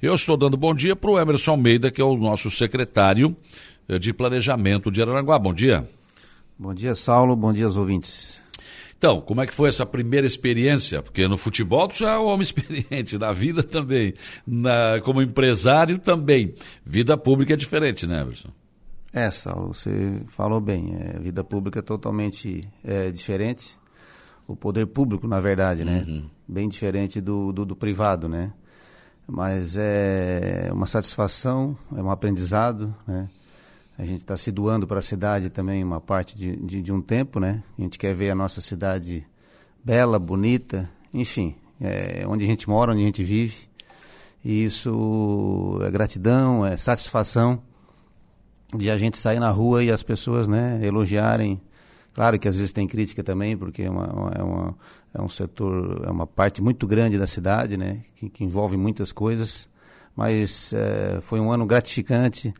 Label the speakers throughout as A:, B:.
A: Eu estou dando bom dia para o Emerson Almeida, que é o nosso secretário eh, de Planejamento de Araranguá. Bom dia.
B: Bom dia, Saulo. Bom dia aos ouvintes.
A: Então, como é que foi essa primeira experiência? Porque no futebol tu já é um homem experiente, na vida também, na, como empresário também. Vida pública é diferente, né, Emerson?
B: É, Saulo, você falou bem. É, vida pública é totalmente é, diferente. O poder público, na verdade, né? Uhum. Bem diferente do, do, do privado, né? Mas é uma satisfação, é um aprendizado, né? A gente está se doando para a cidade também uma parte de, de, de, um tempo, né? A gente quer ver a nossa cidade bela, bonita, enfim, é onde a gente mora, onde a gente vive. E isso é gratidão, é satisfação de a gente sair na rua e as pessoas, né, elogiarem. Claro que às vezes tem crítica também, porque é, uma, é, uma, é um setor, é uma parte muito grande da cidade, né, que, que envolve muitas coisas. Mas é, foi um ano gratificante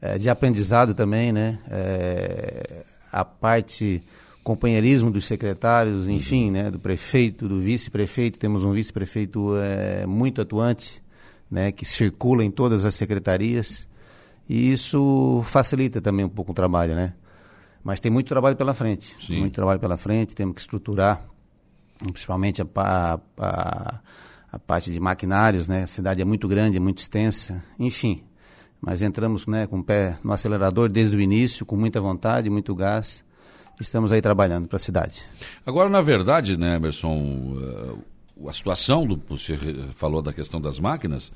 B: é, de aprendizado também, né? É, a parte companheirismo dos secretários, enfim, né? Do prefeito, do vice-prefeito. Temos um vice-prefeito é, muito atuante, né? Que circula em todas as secretarias e isso facilita também um pouco o trabalho, né? Mas tem muito trabalho pela frente, Sim. muito trabalho pela frente. Temos que estruturar, principalmente a, a, a, a parte de maquinários, né? A cidade é muito grande, é muito extensa, enfim mas entramos né, com o pé no acelerador desde o início, com muita vontade, muito gás. Estamos aí trabalhando para a cidade.
A: Agora, na verdade, né, Emerson, eh, a situação do. Você falou da questão das máquinas.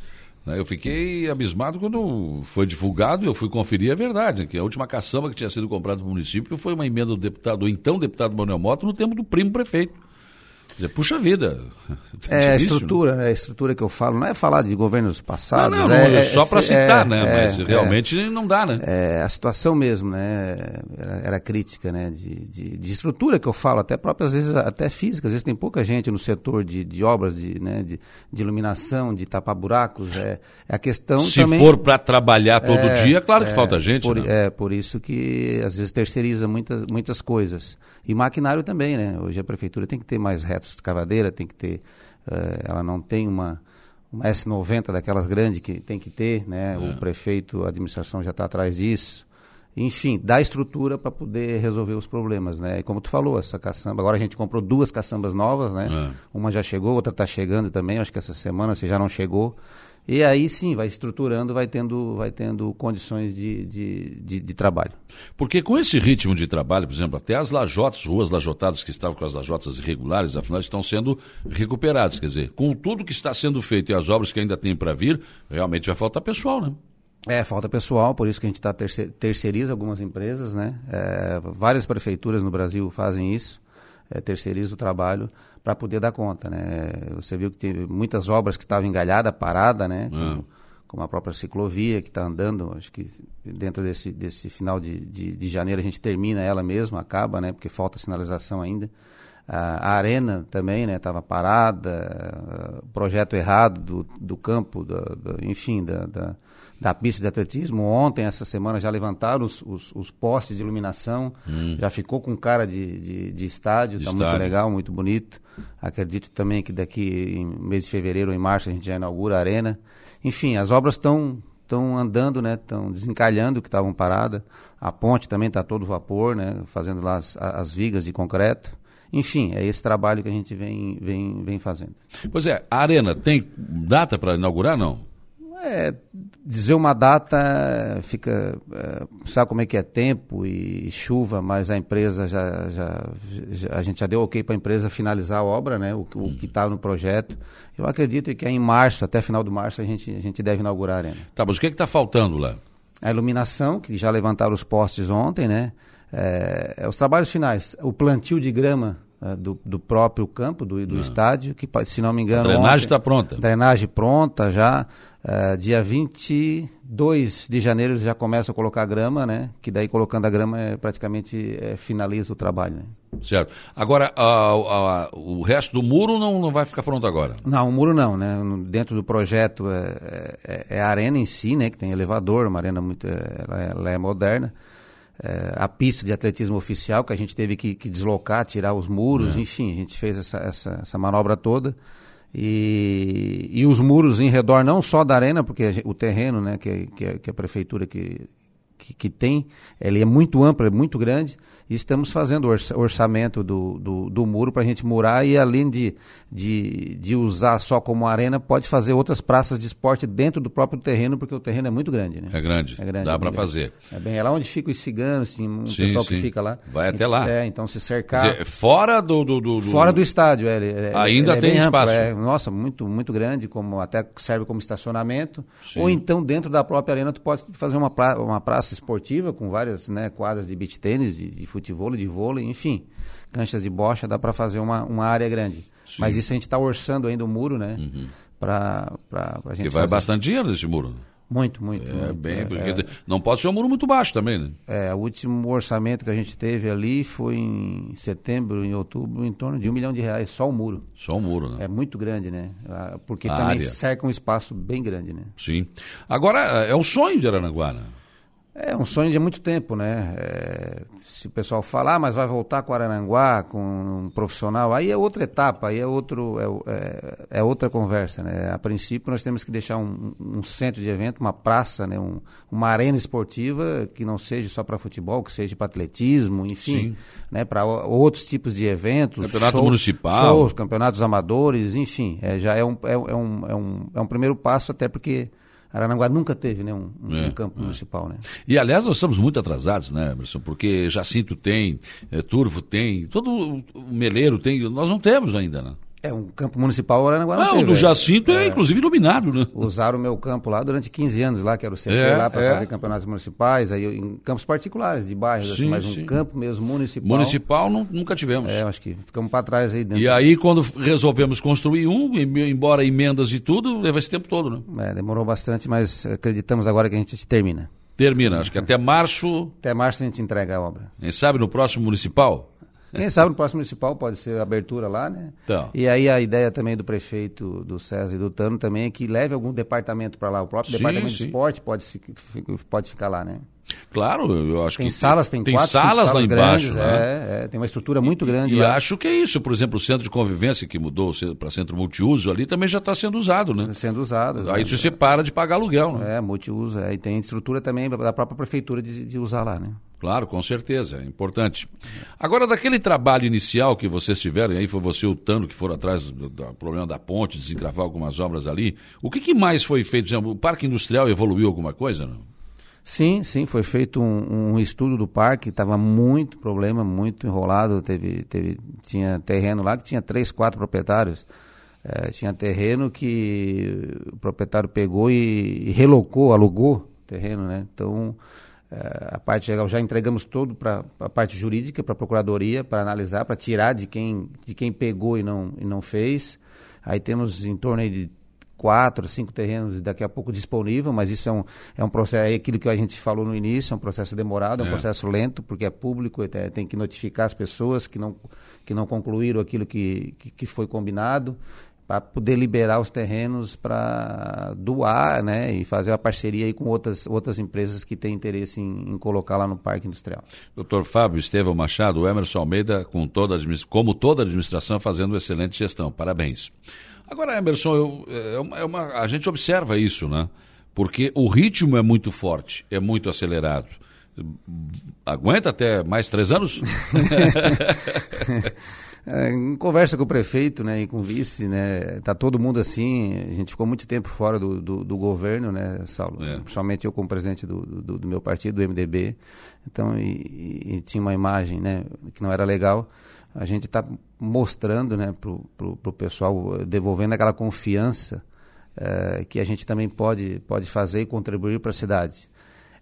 A: Né, eu fiquei abismado quando foi divulgado eu fui conferir a é verdade, que a última caçamba que tinha sido comprada no município foi uma emenda do deputado, do então deputado Manuel Mota, no tempo do primo prefeito dizer, puxa vida.
B: É a estrutura, né? a estrutura que eu falo, não é falar de governos passados.
A: Não, não, é, é só para citar, é, né? É, Mas realmente não dá, né?
B: É a situação mesmo, né? Era, era crítica, né? De, de, de, estrutura que eu falo, até próprias vezes, até física. Às vezes tem pouca gente no setor de, de obras, de, né? de, de iluminação, de tapar buracos. É, é a questão
A: Se
B: também...
A: for para trabalhar todo é, dia, claro que falta gente.
B: Por,
A: né?
B: É, por isso que às vezes terceiriza muitas, muitas coisas. E maquinário também, né? Hoje a prefeitura tem que ter mais retos de cavadeira, tem que ter. Uh, ela não tem uma, uma S90 daquelas grandes que tem que ter, né? É. O prefeito, a administração já está atrás disso. Enfim, dá estrutura para poder resolver os problemas, né? E como tu falou, essa caçamba, agora a gente comprou duas caçambas novas, né? É. Uma já chegou, outra está chegando também, acho que essa semana se já não chegou. E aí sim, vai estruturando, vai tendo, vai tendo condições de, de, de, de, trabalho.
A: Porque com esse ritmo de trabalho, por exemplo, até as lajotas, ruas lajotadas que estavam com as lajotas irregulares, afinal estão sendo recuperadas. Quer dizer, com tudo que está sendo feito e as obras que ainda tem para vir, realmente vai faltar pessoal, né?
B: É, falta pessoal, por isso que a gente está terceiriza algumas empresas, né? É, várias prefeituras no Brasil fazem isso, é, terceiriza o trabalho para poder dar conta, né? Você viu que teve muitas obras que estavam engalhadas, parada, né? Como, como, a própria ciclovia que está andando, acho que dentro desse, desse final de, de, de, janeiro a gente termina ela mesma, acaba, né? Porque falta sinalização ainda. A, a arena também, né? Estava parada, projeto errado do, do campo, do, do enfim, da, da da pista de atletismo. Ontem, essa semana, já levantaram os, os, os postes de iluminação, hum. já ficou com cara de, de, de estádio, está muito legal, muito bonito. Acredito também que daqui em mês de fevereiro ou em março a gente já inaugura a arena. Enfim, as obras estão estão andando, né? Estão desencalhando que estavam paradas. A ponte também está todo vapor, né? Fazendo lá as, as vigas de concreto. Enfim, é esse trabalho que a gente vem, vem, vem fazendo.
A: Pois é, a arena tem data para inaugurar, não?
B: É, dizer uma data fica. É, sabe como é que é tempo e chuva, mas a empresa já. já, já a gente já deu ok para a empresa finalizar a obra, né? O, o que está no projeto. Eu acredito que é em março, até final de março, a gente, a gente deve inaugurar a arena.
A: Tá, mas o que é está faltando lá?
B: A iluminação, que já levantaram os postes ontem, né? É, é os trabalhos finais. O plantio de grama do, do, próprio campo, do, do estádio, que se não me engano. A
A: drenagem está pronta.
B: Drenagem pronta já. Uh, dia 22 de janeiro já começa a colocar grama, né? Que daí colocando a grama é, praticamente é, finaliza o trabalho. Né?
A: Certo. Agora, o resto do muro não, não vai ficar pronto agora?
B: Não, o muro não, né? Dentro do projeto é, é, é a arena em si, né? Que tem elevador, uma arena muito. ela, é, ela é moderna é, a pista de atletismo oficial, que a gente teve que, que deslocar, tirar os muros, é. enfim, a gente fez essa, essa, essa, manobra toda. E, e os muros em redor, não só da arena, porque o terreno, né, que, que, que a prefeitura que, que, que, tem, ele é muito amplo, é muito grande, e estamos fazendo o orçamento do, do, do muro para a gente murar e além de, de, de usar só como arena, pode fazer outras praças de esporte dentro do próprio terreno, porque o terreno é muito grande. Né?
A: É grande, é grande dá é para fazer.
B: É bem, é lá onde fica os ciganos, assim, um sim, pessoal sim. que fica lá.
A: Vai até lá.
B: É, então se cercar...
A: Dizer, fora do, do, do,
B: Fora do estádio, é, é
A: Ainda
B: é
A: tem espaço.
B: é, nossa, muito, muito grande, como até serve como estacionamento, sim. ou então dentro da própria arena tu pode fazer uma, pra, uma praça esportiva com várias né, quadras de beach tênis, de, de futebol, de vôlei, enfim, canchas de bocha, dá para fazer uma, uma área grande. Sim. Mas isso a gente está orçando ainda o muro, né? Uhum. Para a gente.
A: Que vai fazer. bastante dinheiro nesse muro.
B: Muito, muito.
A: É,
B: muito,
A: bem, é, porque é, não pode ser um muro muito baixo também, né?
B: É, o último orçamento que a gente teve ali foi em setembro, em outubro, em torno de um milhão de reais, só o muro.
A: Só o muro, né?
B: É muito grande, né? Ah, porque a também área. cerca um espaço bem grande, né?
A: Sim. Agora, é o sonho de Aranaguá, né?
B: É um sonho de muito tempo, né? É, se o pessoal falar, ah, mas vai voltar com Arananguá, com um profissional, aí é outra etapa, aí é, outro, é, é, é outra conversa, né? A princípio, nós temos que deixar um, um centro de evento, uma praça, né? Um, uma arena esportiva que não seja só para futebol, que seja para atletismo, enfim, Sim. né? para outros tipos de eventos.
A: Campeonato show, municipal.
B: Shows, campeonatos amadores, enfim. É, já é um, é, é, um, é, um, é um primeiro passo, até porque Aranaguá nunca teve né, um, é, um campo é. municipal. Né?
A: E, aliás, nós estamos muito atrasados, né, Emerson? Porque Jacinto tem, é, Turvo tem, todo o Meleiro tem, nós não temos ainda, né?
B: É, um campo municipal Aranaguá não,
A: não
B: teve.
A: o do Jacinto é, é, inclusive iluminado, né?
B: Usaram o meu campo lá durante 15 anos, lá, que era o CT é, lá, para é. fazer campeonatos municipais, aí em campos particulares, de bairros, assim, sim, assim, mas sim. um campo mesmo municipal.
A: Municipal não, nunca tivemos.
B: É, acho que ficamos para trás aí dentro.
A: E aí, quando resolvemos construir um, embora emendas e tudo, leva esse tempo todo,
B: né? É, demorou bastante, mas acreditamos agora que a gente termina.
A: Termina, acho que até março.
B: Até março a gente entrega a obra.
A: Quem sabe no próximo municipal?
B: Quem sabe no próximo municipal pode ser abertura lá, né? Então. E aí a ideia também do prefeito do César e do Tano também é que leve algum departamento para lá. O próprio sim, departamento sim. de esporte pode, pode ficar lá, né?
A: Claro, eu acho
B: tem
A: que.
B: Salas, tem, tem quatro,
A: salas, lá embaixo.
B: Grandes, né? é, é, tem uma estrutura muito grande.
A: E,
B: lá.
A: acho que é isso. Por exemplo, o centro de convivência que mudou para centro multiuso ali também já está sendo usado, né?
B: Sendo usado.
A: Aí você para de pagar aluguel, né?
B: É, multiuso. É, tem estrutura também da própria prefeitura de, de usar lá, né?
A: Claro, com certeza, é importante. Agora, daquele trabalho inicial que vocês tiveram, e aí foi você e o Tano que foram atrás do, do problema da ponte, desengravar algumas obras ali, o que, que mais foi feito? O parque industrial evoluiu alguma coisa? Não?
B: Sim, sim, foi feito um, um estudo do parque, estava muito problema, muito enrolado, teve, teve, tinha terreno lá que tinha três, quatro proprietários, é, tinha terreno que o proprietário pegou e, e relocou, alugou terreno, né? Então, é, a parte legal já entregamos todo para a parte jurídica, para a procuradoria, para analisar, para tirar de quem, de quem pegou e não, e não fez. Aí temos em torno de quatro, cinco terrenos daqui a pouco disponível, mas isso é um, é um processo, é aquilo que a gente falou no início, é um processo demorado, é um é. processo lento, porque é público, é, tem que notificar as pessoas que não, que não concluíram aquilo que, que, que foi combinado, para poder liberar os terrenos para doar, né, e fazer uma parceria aí com outras, outras empresas que têm interesse em, em colocar lá no Parque Industrial.
A: Doutor Fábio Estevão Machado, o Emerson Almeida, com toda como toda a administração, fazendo excelente gestão. Parabéns. Agora, Emerson, eu, é uma, é uma, a gente observa isso, né? Porque o ritmo é muito forte, é muito acelerado. Aguenta até mais três anos?
B: é, em conversa com o prefeito né, e com o vice, né, tá todo mundo assim, a gente ficou muito tempo fora do, do, do governo, né, Saulo? É. Principalmente eu como presidente do, do, do, meu partido, do MDB. Então, e, e, tinha uma imagem né, que não era legal a gente está mostrando né, para o pessoal, devolvendo aquela confiança é, que a gente também pode, pode fazer e contribuir para a cidade.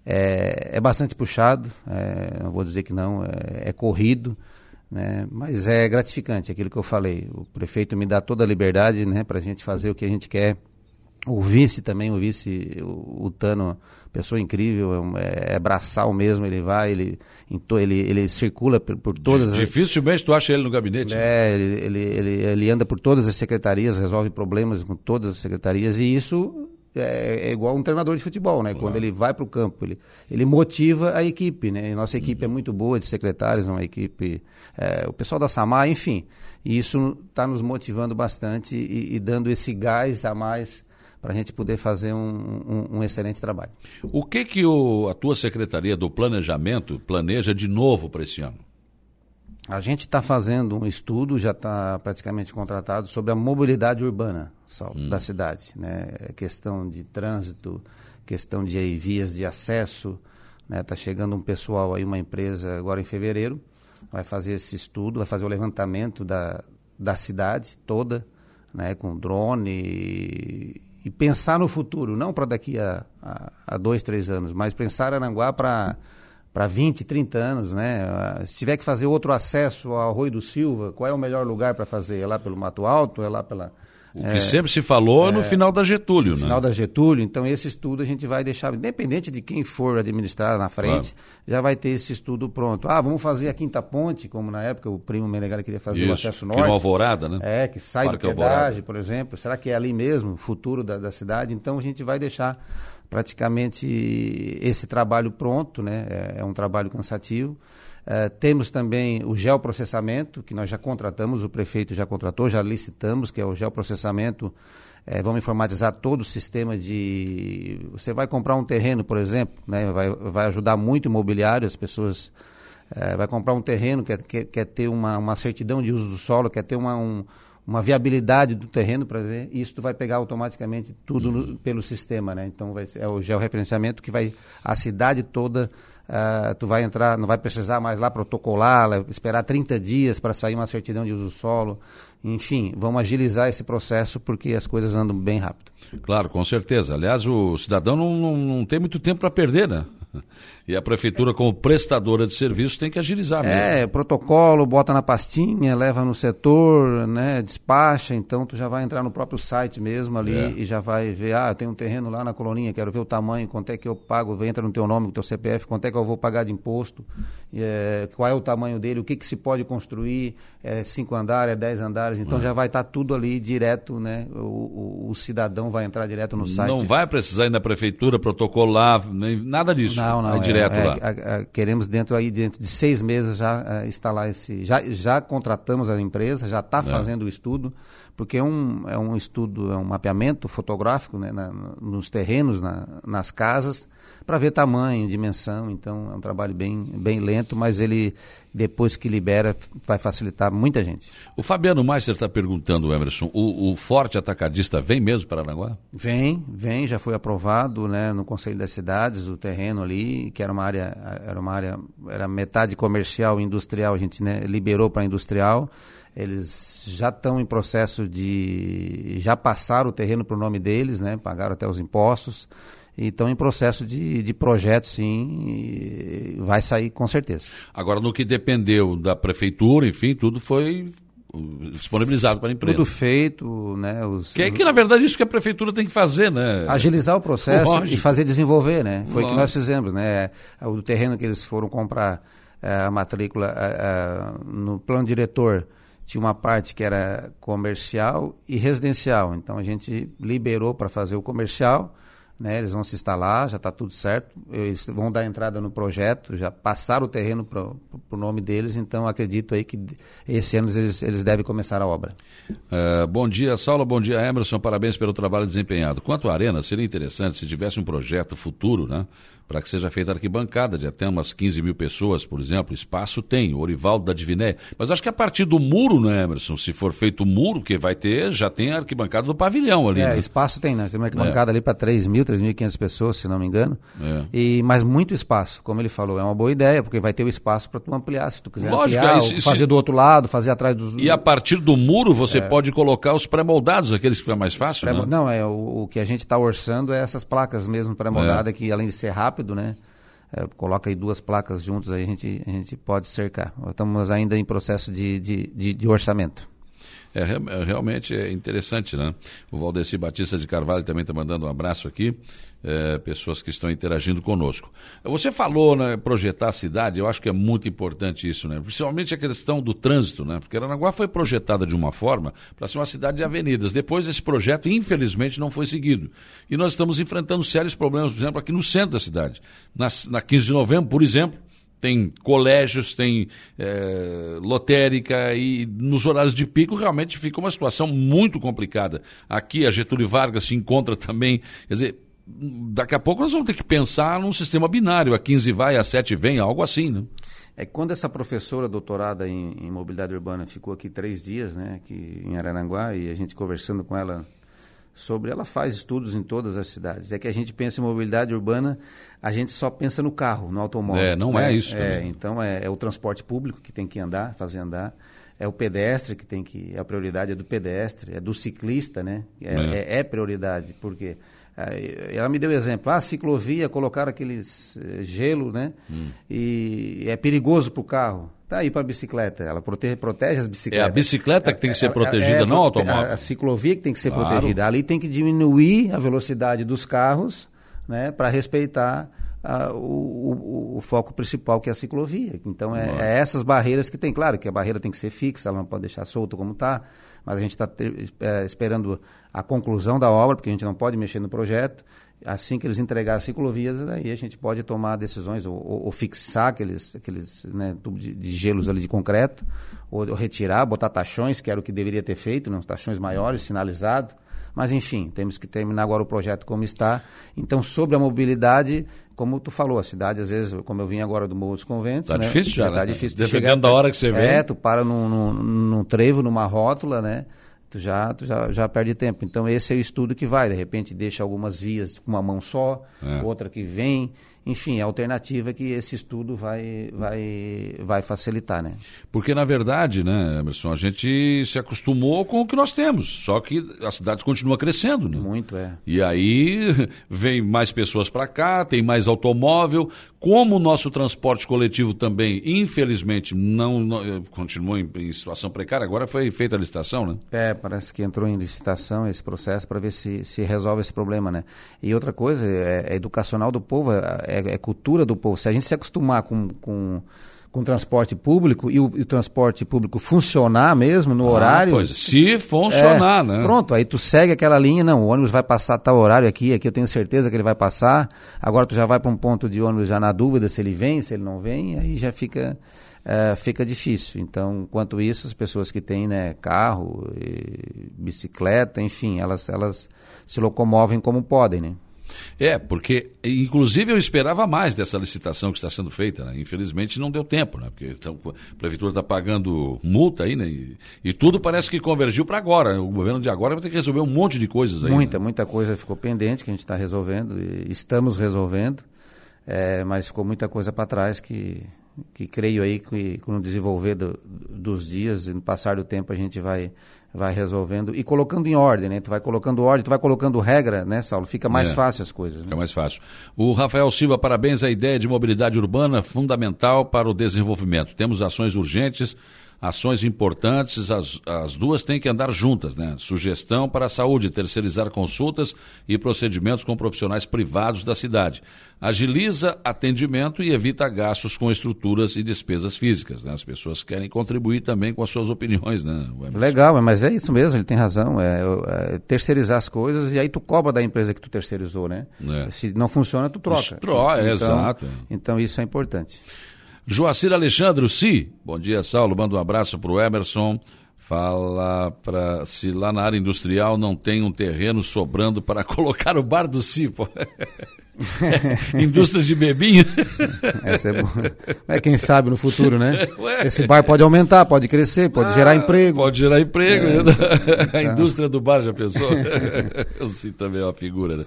B: É, é, bastante puxado, é, não vou dizer que não, é, é corrido, né, mas é gratificante aquilo que eu falei. O prefeito me dá toda a liberdade né, para a gente fazer o que a gente quer o vice também, o vice, o, o Tano, pessoa incrível, é, é braçal mesmo, ele vai, ele, ele, ele circula por, por todas
A: Dificilmente as... tu acha ele no gabinete.
B: É, ele, ele, ele, ele anda por todas as secretarias, resolve problemas com todas as secretarias, e isso é, é, igual um treinador de futebol, né? Quando ele vai para o campo, ele, ele motiva a equipe, né? E nossa equipe uhum. é muito boa de secretários, uma equipe, é, o pessoal da Samar, enfim. E isso está nos motivando bastante e, e, dando esse gás a mais para a gente poder fazer um, um, um, excelente trabalho.
A: O que que o, a tua secretaria do planejamento planeja de novo para esse ano?
B: A gente está fazendo um estudo, já está praticamente contratado, sobre a mobilidade urbana hum. da cidade. Né? É questão de trânsito, questão de vias de acesso. Está né? Tá chegando um pessoal aí, uma empresa agora em fevereiro, vai fazer esse estudo, vai fazer o levantamento da, da cidade toda, né? com drone e, pensar no futuro, não para daqui a, a, a, dois, três anos, mas pensar Aranguá para para 20, 30 anos, né? Ah, se tiver que fazer outro acesso ao Arroio do Silva, qual é o melhor lugar para fazer? É lá pelo Mato Alto? É lá pela.
A: O que é, sempre se falou é, no final da Getúlio, no
B: né? final da Getúlio. Então, esse estudo a gente vai deixar, independente de quem for administrar na frente, claro. já vai ter esse estudo pronto. Ah, vamos fazer a Quinta Ponte, como na época o primo Menegali queria fazer Isso, o acesso norte. Que
A: Alvorada, né?
B: É, que sai Parque do pedágio, Alvorada. por exemplo. Será que é ali mesmo, o futuro da, da cidade? Então, a gente vai deixar praticamente esse trabalho pronto, né? é, é um trabalho cansativo. Uh, temos também o geoprocessamento, que nós já contratamos, o prefeito já contratou, já licitamos, que é o geoprocessamento. É, vamos informatizar todo o sistema de. Você vai comprar um terreno, por exemplo, né? vai, vai ajudar muito o imobiliário, as pessoas. É, vai comprar um terreno, quer, quer, quer ter uma, uma certidão de uso do solo, quer ter uma, um, uma viabilidade do terreno para ver, isso tu vai pegar automaticamente tudo uhum. no, pelo sistema, né? Então vai é o georreferenciamento que vai a cidade toda uh, tu vai entrar, não vai precisar mais lá protocolar, esperar 30 dias para sair uma certidão de uso solo. Enfim, vamos agilizar esse processo porque as coisas andam bem rápido.
A: Claro, com certeza. Aliás, o cidadão não, não, não tem muito tempo para perder, né? E a prefeitura, como prestadora de serviço, tem que agilizar mesmo.
B: É, protocolo, bota na pastinha, leva no setor, né, despacha, então tu já vai entrar no próprio site mesmo ali é. e já vai ver, ah, tem um terreno lá na coloninha, quero ver o tamanho, quanto é que eu pago, entra no teu nome, no teu CPF, quanto é que eu vou pagar de imposto, é, qual é o tamanho dele, o que, que se pode construir, é cinco andares, é dez andares, então é. já vai estar tá tudo ali direto, né, o, o, o, cidadão vai entrar direto no site.
A: Não vai precisar ir na prefeitura protocolar, nem, nada disso.
B: Não, não, direto é, lá. A, a, queremos dentro aí dentro de seis meses já uh, instalar esse. Já, já contratamos a empresa, já está é. fazendo o estudo, porque é um, é um estudo, é um mapeamento fotográfico né, na, nos terrenos, na, nas casas, para ver tamanho, dimensão. Então é um trabalho bem, bem lento, mas ele depois que libera vai facilitar muita gente.
A: O Fabiano Meister está perguntando, Emerson, o, o, forte atacadista vem mesmo para Aranguá?
B: Vem, vem, já foi aprovado né, no Conselho das Cidades, o terreno ali, que era uma área, era uma área, era metade comercial e industrial, a gente né, liberou para industrial. Eles já estão em processo de. já passaram o terreno para o nome deles, né? Pagaram até os impostos e estão em processo de, de projeto, sim, vai sair com certeza.
A: Agora, no que dependeu da prefeitura, enfim, tudo foi disponibilizado para a empresa.
B: Tudo feito, né? Os,
A: que é que, na verdade, isso que a prefeitura tem que fazer, né?
B: Agilizar o processo Lógico. e fazer desenvolver, né? Foi o que nós fizemos, né? O terreno que eles foram comprar, é, a matrícula é, é, no plano diretor tinha uma parte que era comercial e residencial. Então a gente liberou para fazer o comercial né? Eles vão se instalar, já está tudo certo. Eles vão dar entrada no projeto, já passaram o terreno para o nome deles, então acredito aí que esse ano eles, eles devem começar a obra.
A: Uh, bom dia, Saulo, bom dia, Emerson, parabéns pelo trabalho desempenhado. Quanto à arena, seria interessante se tivesse um projeto futuro, né? Para que seja feita arquibancada de até umas 15 mil pessoas, por exemplo. Espaço tem, o Orivaldo da Diviné. Mas acho que a partir do muro, né, Emerson? Se for feito o muro, que vai ter, já tem a arquibancada do pavilhão ali.
B: É,
A: né?
B: espaço tem, nós temos arquibancada é. ali para 3 mil, 3.500 pessoas, se não me engano. É. E, mas muito espaço, como ele falou. É uma boa ideia, porque vai ter o espaço para tu ampliar, se tu quiser Lógico, ampliar, isso, fazer do outro lado, fazer atrás dos...
A: E a partir do muro você é. pode colocar os pré-moldados, aqueles que fica mais fácil, né?
B: Não, é, o, o, que a gente está orçando é essas placas mesmo pré-moldadas, é. que além de ser rápido, né? é, coloca aí duas placas juntas, aí a gente, a gente pode cercar. Estamos ainda em processo de, de, de, de orçamento.
A: É, é, realmente é interessante, né? O Valdeci Batista de Carvalho também está mandando um abraço aqui, é, pessoas que estão interagindo conosco. Você falou, né, projetar a cidade, eu acho que é muito importante isso, né? Principalmente a questão do trânsito, né? Porque Aranaguá foi projetada de uma forma para ser uma cidade de avenidas. Depois esse projeto, infelizmente, não foi seguido. E nós estamos enfrentando sérios problemas, por exemplo, aqui no centro da cidade. Na, na 15 de novembro, por exemplo, tem colégios, tem é, lotérica e nos horários de pico realmente fica uma situação muito complicada. Aqui a Getúlio Vargas se encontra também, quer dizer, daqui a pouco nós vamos ter que pensar num sistema binário, a 15 vai, a 7 vem, algo assim, né?
B: É quando essa professora doutorada em, em mobilidade urbana ficou aqui três dias, né, aqui em Araranguá, e a gente conversando com ela sobre. Ela faz estudos em todas as cidades. É que a gente pensa em mobilidade urbana, a gente só pensa no carro, no automóvel.
A: É, não
B: né?
A: é isso.
B: É, também. então é, é, o transporte público que tem que andar, fazer andar. É o pedestre que tem que. A prioridade é do pedestre, é do ciclista, né? É, é. é, é prioridade, porque. Ela me deu exemplo, ah, ciclovia, colocar aqueles eh, gelo, né? Hum. E é perigoso para o carro. Tá aí para a bicicleta, ela protege, protege as bicicletas.
A: É a bicicleta que tem que ser protegida, é, é, não o automóvel.
B: A, a, ciclovia que tem que ser claro. protegida. Ali tem que diminuir a velocidade dos carros, né, para respeitar o, o, o, foco principal que é a ciclovia. Então é, é, essas barreiras que tem. Claro que a barreira tem que ser fixa, ela não pode deixar solta como está, mas a gente está é, esperando a conclusão da obra, porque a gente não pode mexer no projeto assim que eles entregarem as ciclovias, aí a gente pode tomar decisões, ou, ou, ou fixar aqueles, aqueles né, tubos de, de, gelos ali de concreto, ou, ou, retirar, botar tachões, que era o que deveria ter feito, né, tachões maiores, sinalizado. Mas, enfim, temos que terminar agora o projeto como está. Então, sobre a mobilidade, como tu falou, a cidade, às vezes, como eu vim agora do Morro dos Conventos... Está
A: né, difícil já, Está
B: né? difícil.
A: Dependendo chegar, da hora que você vem.
B: É, tu para num, num, num trevo, numa rótula, né? tu já, tu já, já perde tempo. Então esse é o estudo que vai, de repente deixa algumas vias com uma mão só, é. outra que vem, enfim, a alternativa é que esse estudo vai, vai, vai facilitar, né?
A: Porque, na verdade, né, Emerson, a gente se acostumou com o que nós temos, só que a cidade continua crescendo, né?
B: Muito, é.
A: E aí vem mais pessoas para cá, tem mais automóvel, como o nosso transporte coletivo também, infelizmente, não, não continua em, em, situação precária, agora foi feita a licitação, né?
B: É, parece que entrou em licitação esse processo para ver se, se resolve esse problema, né? E outra coisa, é, é educacional do povo, é, é, é, cultura do povo. Se a gente se acostumar com, com, com o transporte público e o, e o transporte público funcionar mesmo no ah, horário.
A: Pois, se funcionar, é, né?
B: Pronto, aí tu segue aquela linha, não, o ônibus vai passar tal horário aqui, aqui eu tenho certeza que ele vai passar. Agora tu já vai para um ponto de ônibus já na dúvida se ele vem, se ele não vem, aí já fica. É, fica difícil. Então, enquanto isso, as pessoas que têm né, carro, bicicleta, enfim, elas, elas se locomovem como podem, né?
A: É, porque, inclusive, eu esperava mais dessa licitação que está sendo feita. Né? Infelizmente, não deu tempo, né? porque então, a prefeitura está pagando multa aí, né? E, e tudo parece que convergiu para agora. O governo de agora vai ter que resolver um monte de coisas aí.
B: Muita,
A: né?
B: muita coisa ficou pendente que a gente está resolvendo, estamos resolvendo, é, mas ficou muita coisa para trás que, que creio aí que com o desenvolver do, dos dias, no passar do tempo, a gente vai vai resolvendo e colocando em ordem, né? Tu vai colocando ordem, tu vai colocando regra, né, Saulo? Fica mais é, fácil as coisas. Né?
A: Fica mais fácil. O Rafael Silva, parabéns à ideia de mobilidade urbana fundamental para o desenvolvimento. Temos ações urgentes ações importantes, as, as duas têm que andar juntas, né? Sugestão para a saúde, terceirizar consultas e procedimentos com profissionais privados da cidade. Agiliza atendimento e evita gastos com estruturas e despesas físicas. Né? As pessoas querem contribuir também com as suas opiniões, né?
B: Legal, mas é isso mesmo, ele tem razão. É, é, terceirizar as coisas e aí tu cobra da empresa que tu terceirizou, né? É. Se não funciona, tu troca.
A: Troca, então, exato.
B: Então isso é importante.
A: Joacir Alexandre, si. Bom dia, Saulo. Manda um abraço para o Emerson. Fala para se lá na área industrial não tem um terreno sobrando para colocar o bar do Cipo. Indústria de bebinho.
B: Essa é boa. É quem sabe no futuro, né? Ué. Esse bar pode aumentar, pode crescer, pode ah, gerar emprego.
A: Pode gerar emprego. É. Né? A indústria do bar, já pensou? Eu sei também uma figura, né?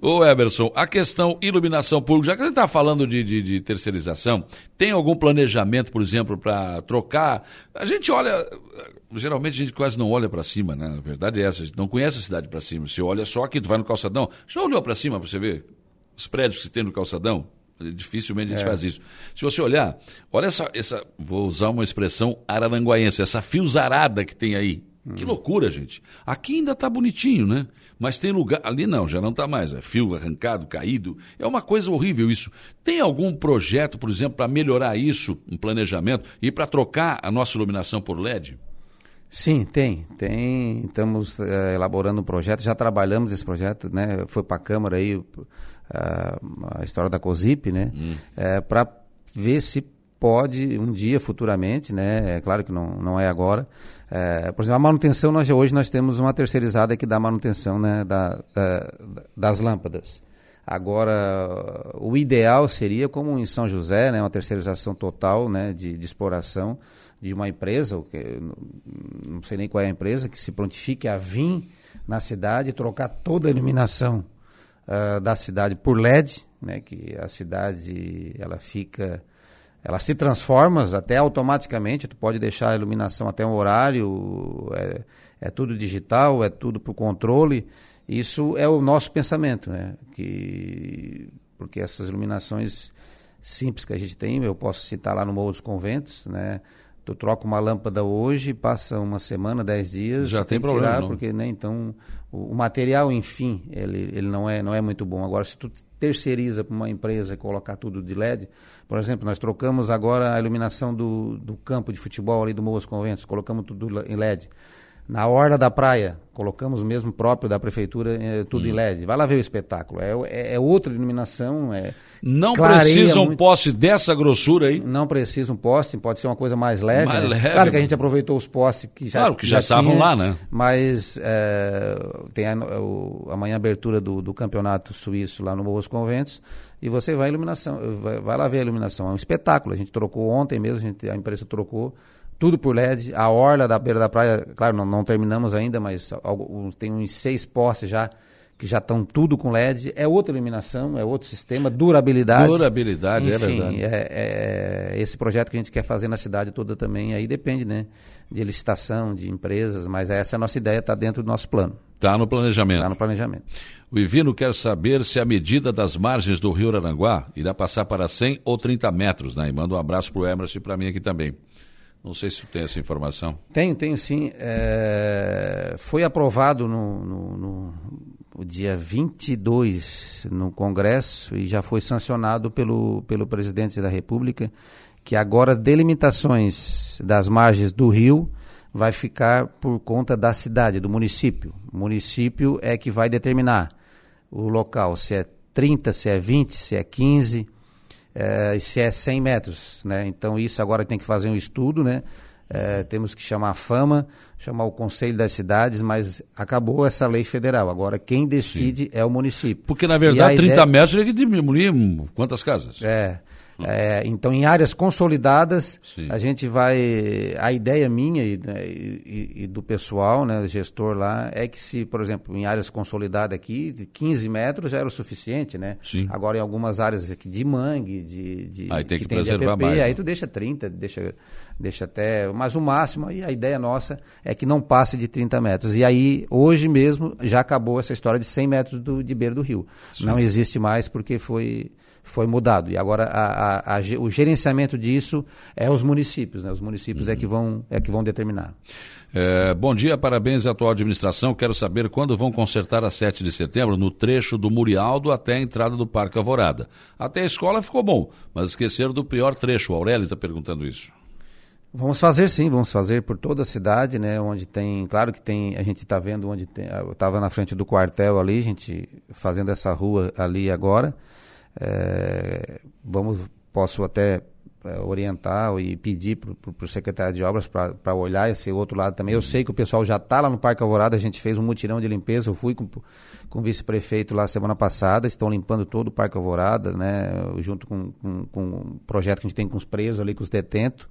A: Ô Emerson, a questão iluminação pública, já que a gente está falando de, de, de, terceirização, tem algum planejamento, por exemplo, para trocar? A gente olha, geralmente a gente quase não olha para cima, né? A verdade é essa, a gente não conhece a cidade para cima. Você olha só aqui, tu vai no calçadão, já olhou para cima para você ver? Os prédios que tem no calçadão, Dificilmente a gente é. faz isso. Se você olhar, olha essa, essa, vou usar uma expressão araranguaense, essa fiozarada que tem aí. Hum. Que loucura, gente. Aqui ainda está bonitinho, né? Mas tem lugar. Ali não, já não está mais. É fio arrancado, caído. É uma coisa horrível isso. Tem algum projeto, por exemplo, para melhorar isso, um planejamento, e para trocar a nossa iluminação por LED?
B: Sim, tem. Tem. Estamos é, elaborando um projeto, já trabalhamos esse projeto, né? Foi para a Câmara aí uh, a história da COSIP, né? Hum. É, para ver se pode um dia futuramente, né? É claro que não, não é agora. É, por exemplo, a manutenção, nós, hoje nós temos uma terceirizada que dá manutenção né, da, da, das lâmpadas. Agora, o ideal seria, como em São José, né, uma terceirização total né, de, de exploração, de uma empresa, que, não sei nem qual é a empresa, que se prontifique a vir na cidade trocar toda a iluminação uh, da cidade por LED, né, que a cidade ela fica, ela se transforma até automaticamente, tu pode deixar a iluminação até um horário, é, é tudo digital, é tudo por controle. Isso é o nosso pensamento, né, que porque essas iluminações simples que a gente tem, eu posso citar lá no Morro dos Conventos, né? Tu troca uma lâmpada hoje, passa uma semana, dez dias.
A: Já tem, tem problema. Tirar,
B: não. Porque, né, então, o, o, material, enfim, ele, ele não, é, não é muito bom. Agora, se tu terceiriza para uma empresa e colocar tudo de LED, por exemplo, nós trocamos agora a iluminação do, do campo de futebol ali do Moas Conventos, colocamos tudo em LED. Na Orla da Praia, colocamos o mesmo próprio da prefeitura, é, tudo hum. em LED. Vai lá ver o espetáculo. É, é, é outra iluminação. É,
A: não precisa um muito... poste dessa grossura aí?
B: Não precisa um poste, pode ser uma coisa mais leve.
A: Mais
B: né?
A: leve.
B: Claro que a gente aproveitou os postes que já
A: Claro, que já, já estavam tinha, lá, né?
B: Mas é, tem a, o, amanhã a abertura do, do campeonato suíço lá no Morros Conventos e você vai iluminação, vai, vai lá ver a iluminação. É um espetáculo. A gente trocou ontem mesmo, a, gente, a empresa trocou tudo por LED. A orla da beira da praia, claro, não, não terminamos ainda, mas tem uns seis postes já que já estão tudo com LED. É outra iluminação, é outro sistema, durabilidade.
A: Durabilidade, é Enfim, é verdade.
B: É, é, esse projeto que a gente quer fazer na cidade toda também, aí depende, né? De licitação, de empresas, mas essa é a nossa ideia, está dentro do nosso plano.
A: Está no planejamento.
B: Está no planejamento.
A: O Ivino quer saber se a medida das margens do Rio Aranguá irá passar para 100 ou 30 metros, né? E manda um abraço para o Emerson e para mim aqui também. Não sei se tem essa informação.
B: Tenho, tenho sim. É, foi aprovado no, no, no, no, dia 22 no Congresso e já foi sancionado pelo, pelo presidente da República que agora delimitações das margens do rio vai ficar por conta da cidade, do município. O município é que vai determinar o local, se é 30, se é 20, se é 15 é, se é 100 metros. Né? Então, isso agora tem que fazer um estudo, né? É, temos que chamar a FAMA, chamar o Conselho das Cidades, mas acabou essa lei federal. Agora, quem decide Sim. é o município.
A: Porque, na verdade, 30 ideia... metros tem que diminuir quantas casas?
B: É. É, então, em áreas consolidadas, Sim. a gente vai. A ideia minha e, né, e, e, do pessoal, né, gestor lá, é que se, por exemplo, em áreas consolidadas aqui, 15 metros já era o suficiente, né?
A: Sim.
B: Agora, em algumas áreas aqui de mangue, de, de
A: aí tem que,
B: que
A: tem preservar APP, mais.
B: Aí né? tu deixa 30, deixa, deixa até. Mas o máximo, aí a ideia nossa é que não passe de 30 metros. E aí, hoje mesmo, já acabou essa história de 100 metros do, de beira do rio. Sim. Não existe mais porque foi foi mudado. E agora a, a, a, o gerenciamento disso é os municípios, né? Os municípios uhum. é, que vão, é que vão determinar.
A: É, bom dia, parabéns à atual administração. Quero saber quando vão consertar a 7 de setembro no trecho do Murialdo até a entrada do Parque Alvorada. Até a escola ficou bom, mas esqueceram do pior trecho. O Aurélio está perguntando isso.
B: Vamos fazer sim, vamos fazer por toda a cidade, né? Onde tem, claro que tem, a gente está vendo onde tem, eu estava na frente do quartel ali, a gente fazendo essa rua ali agora. É, vamos, posso até é, orientar e pedir para o secretário de obras para olhar esse outro lado também. Eu sei que o pessoal já está lá no Parque Alvorada, a gente fez um mutirão de limpeza, eu fui com, com o vice-prefeito lá semana passada, estão limpando todo o Parque Alvorada, né, junto com, com, com um projeto que a gente tem com os presos ali, com os detentos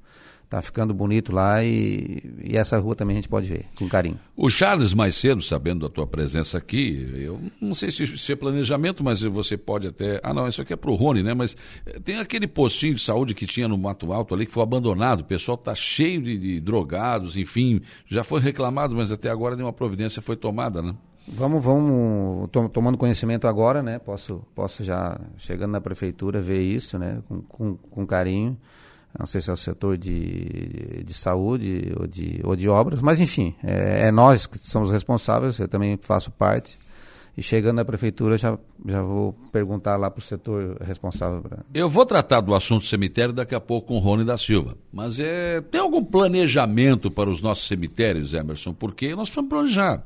B: tá ficando bonito lá e, e, essa rua também a gente pode ver com carinho.
A: O Charles, mais cedo, sabendo da tua presença aqui, eu não sei se, se é planejamento, mas você pode até. Ah, não, isso aqui é pro Rony, né? Mas eh, tem aquele postinho de saúde que tinha no Mato Alto ali que foi abandonado. O pessoal tá cheio de, de drogados, enfim, já foi reclamado, mas até agora nenhuma providência foi tomada, né?
B: Vamos, vamos, tomando conhecimento agora, né? Posso, posso já, chegando na prefeitura, ver isso, né? Com, com, com carinho. Não sei se é o setor de, de saúde ou de, ou de obras, mas enfim, é, é nós que somos responsáveis, eu também faço parte. E chegando na prefeitura, já, já vou perguntar lá para o setor responsável. Pra...
A: Eu vou tratar do assunto cemitério daqui a pouco com o Rony da Silva. Mas é, tem algum planejamento para os nossos cemitérios, Emerson? Porque nós precisamos planejar.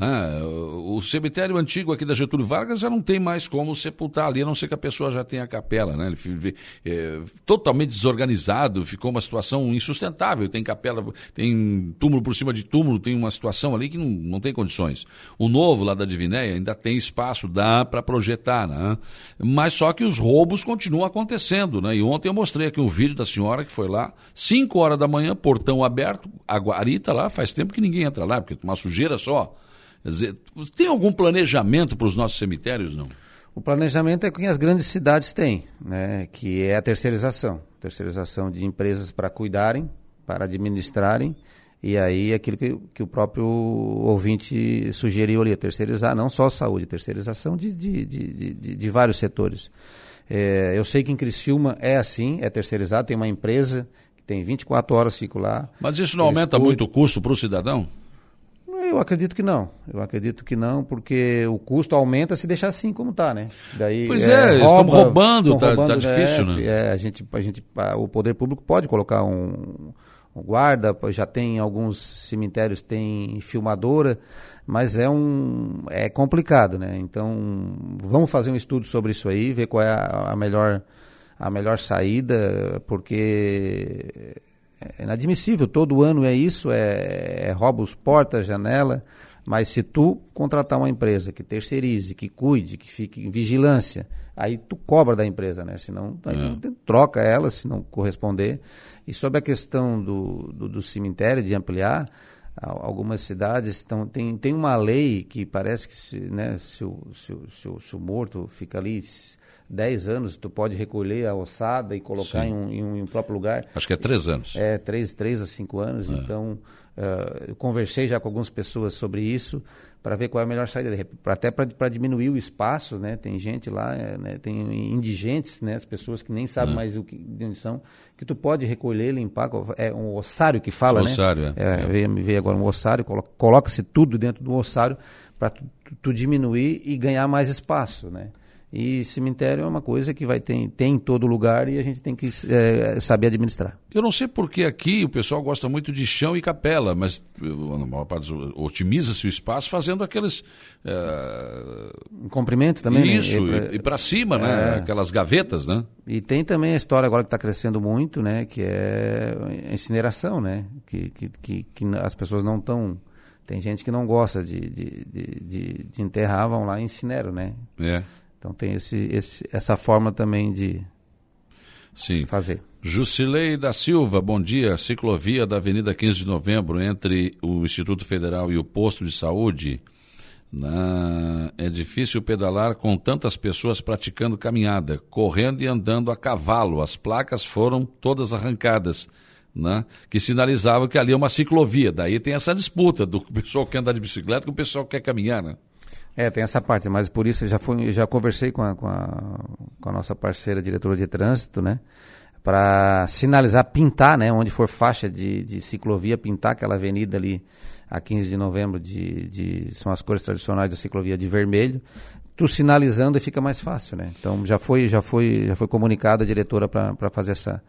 A: Né? O cemitério antigo aqui da Getúlio Vargas já não tem mais como sepultar ali, a não ser que a pessoa já tenha a capela. Né? Ele é, totalmente desorganizado, ficou uma situação insustentável. Tem capela, tem túmulo por cima de túmulo, tem uma situação ali que não, não tem condições. O novo lá da Divinéia ainda tem espaço, dá para projetar, né? mas só que os roubos continuam acontecendo. Né? E ontem eu mostrei aqui um vídeo da senhora que foi lá, 5 horas da manhã, portão aberto, a guarita lá, faz tempo que ninguém entra lá, porque uma sujeira só. Quer dizer, tem algum planejamento para os nossos cemitérios, não?
B: O planejamento é que as grandes cidades têm, né? que é a terceirização. Terceirização de empresas para cuidarem, para administrarem, e aí aquilo que, que o próprio ouvinte sugeriu ali, terceirizar não só saúde, terceirização de, de, de, de, de vários setores. É, eu sei que em Criciúma é assim, é terceirizado, tem uma empresa que tem 24 horas, fico lá.
A: Mas isso não aumenta cuidam. muito o custo para o cidadão?
B: Eu acredito que não. Eu acredito que não, porque o custo aumenta se deixar assim como está, né?
A: Daí, pois é, é rouba, estão roubando, está tá, tá difícil,
B: né? É, a gente, a gente, o poder público pode colocar um, um guarda, já tem alguns cemitérios tem filmadora, mas é um é complicado, né? Então vamos fazer um estudo sobre isso aí, ver qual é a, a melhor a melhor saída, porque é inadmissível, todo ano é isso, é, é roubos portas, janela, mas se tu contratar uma empresa que terceirize, que cuide, que fique em vigilância, aí tu cobra da empresa, né? Senão, aí é. tu troca ela, se não corresponder. E sobre a questão do, do, do cemitério, de ampliar, algumas cidades estão, tem, tem uma lei que parece que se, né, se, o, se, o, se, o, se o morto fica ali 10 anos, tu pode recolher a ossada e colocar em um, em um, em um, próprio lugar.
A: Acho que é 3 anos.
B: É, 3, 3 a 5 anos. É. Então, uh, eu conversei já com algumas pessoas sobre isso para ver qual é a melhor saída, até para diminuir o espaço, né? Tem gente lá, é, né? tem indigentes, né? As pessoas que nem sabem é. mais o que de onde são, que tu pode recolher, limpar, é um ossário que fala,
A: ossário,
B: né? É. é. Veio, me veio agora um ossário, coloca-se tudo dentro do ossário para tu, tu diminuir e ganhar mais espaço, né? E cemitério é uma coisa que vai ter, tem em todo lugar e a gente tem que é, saber administrar.
A: Eu não sei porque aqui o pessoal gosta muito de chão e capela, mas na maior parte otimiza-se o espaço fazendo aqueles. É...
B: Um comprimento também,
A: né? Isso, né? e, para cima, né? É... Aquelas gavetas, né?
B: E tem também a história agora que está crescendo muito, né? Que é a incineração, né? Que, que, que, que as pessoas não estão. Tem gente que não gosta de, de, de, de, de enterrar, vão lá e incineram, né?
A: É.
B: Então tem esse, esse, essa forma também de
A: Sim.
B: fazer.
A: Jusilei da Silva, bom dia. Ciclovia da Avenida 15 de Novembro, entre o Instituto Federal e o posto de saúde. Na... É difícil pedalar com tantas pessoas praticando caminhada, correndo e andando a cavalo. As placas foram todas arrancadas. Né, que sinalizavam que ali é uma ciclovia. Daí tem essa disputa do pessoal que quer andar de bicicleta com o pessoal que quer caminhar. Né?
B: É, tem essa parte, mas por isso já, fui, já conversei com a, com, a, com a nossa parceira diretora de trânsito, né? Para sinalizar, pintar, né? Onde for faixa de, de ciclovia, pintar aquela avenida ali a 15 de novembro, de, de, são as cores tradicionais da ciclovia de vermelho. Tu sinalizando e fica mais fácil, né? Então já foi, já foi, já foi comunicada a diretora para fazer essa,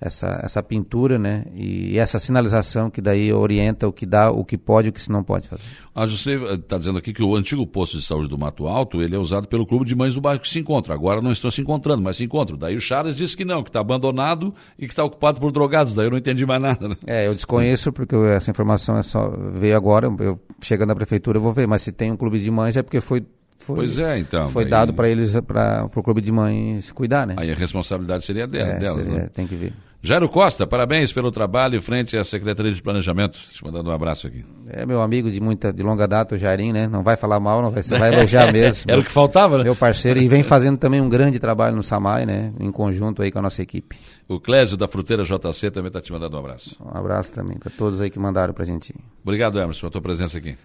B: essa, essa pintura, né? E essa sinalização que daí orienta o que dá, o que pode e o que se não pode fazer.
A: A você está dizendo aqui que o antigo posto de saúde do Mato Alto, ele é usado pelo clube de mães do bairro que se encontra. Agora não estão se encontrando, mas se encontram. Daí o Charles disse que não, que está abandonado e que está ocupado por drogados. Daí eu não entendi mais nada. Né?
B: É, eu desconheço porque essa informação é só veio agora. Eu chegando na prefeitura eu vou ver, mas se tem um clube de mães é porque foi foi,
A: pois é, então.
B: Foi dado para eles, para o clube de mães cuidar, né?
A: Aí a responsabilidade seria dela, é, delas, seria, né?
B: Tem que ver.
A: Jairo Costa, parabéns pelo trabalho frente à Secretaria de Planejamento. Te mandando um abraço aqui.
B: É meu amigo de muita, de longa data, o Jairinho, né? Não vai falar mal, não vai, você vai elogiar mesmo.
A: Era o que faltava, né?
B: Meu parceiro e vem fazendo também um grande trabalho no Samai, né? Em conjunto aí com a nossa equipe.
A: O Clésio da Fruteira JC também está te mandando um abraço.
B: Um abraço também para todos aí que mandaram pra gente.
A: Obrigado, Emerson, pela tua presença aqui.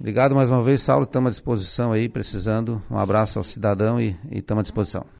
B: Obrigado mais uma vez, Saulo. Estamos à disposição aí, precisando. Um abraço ao cidadão e estamos à disposição.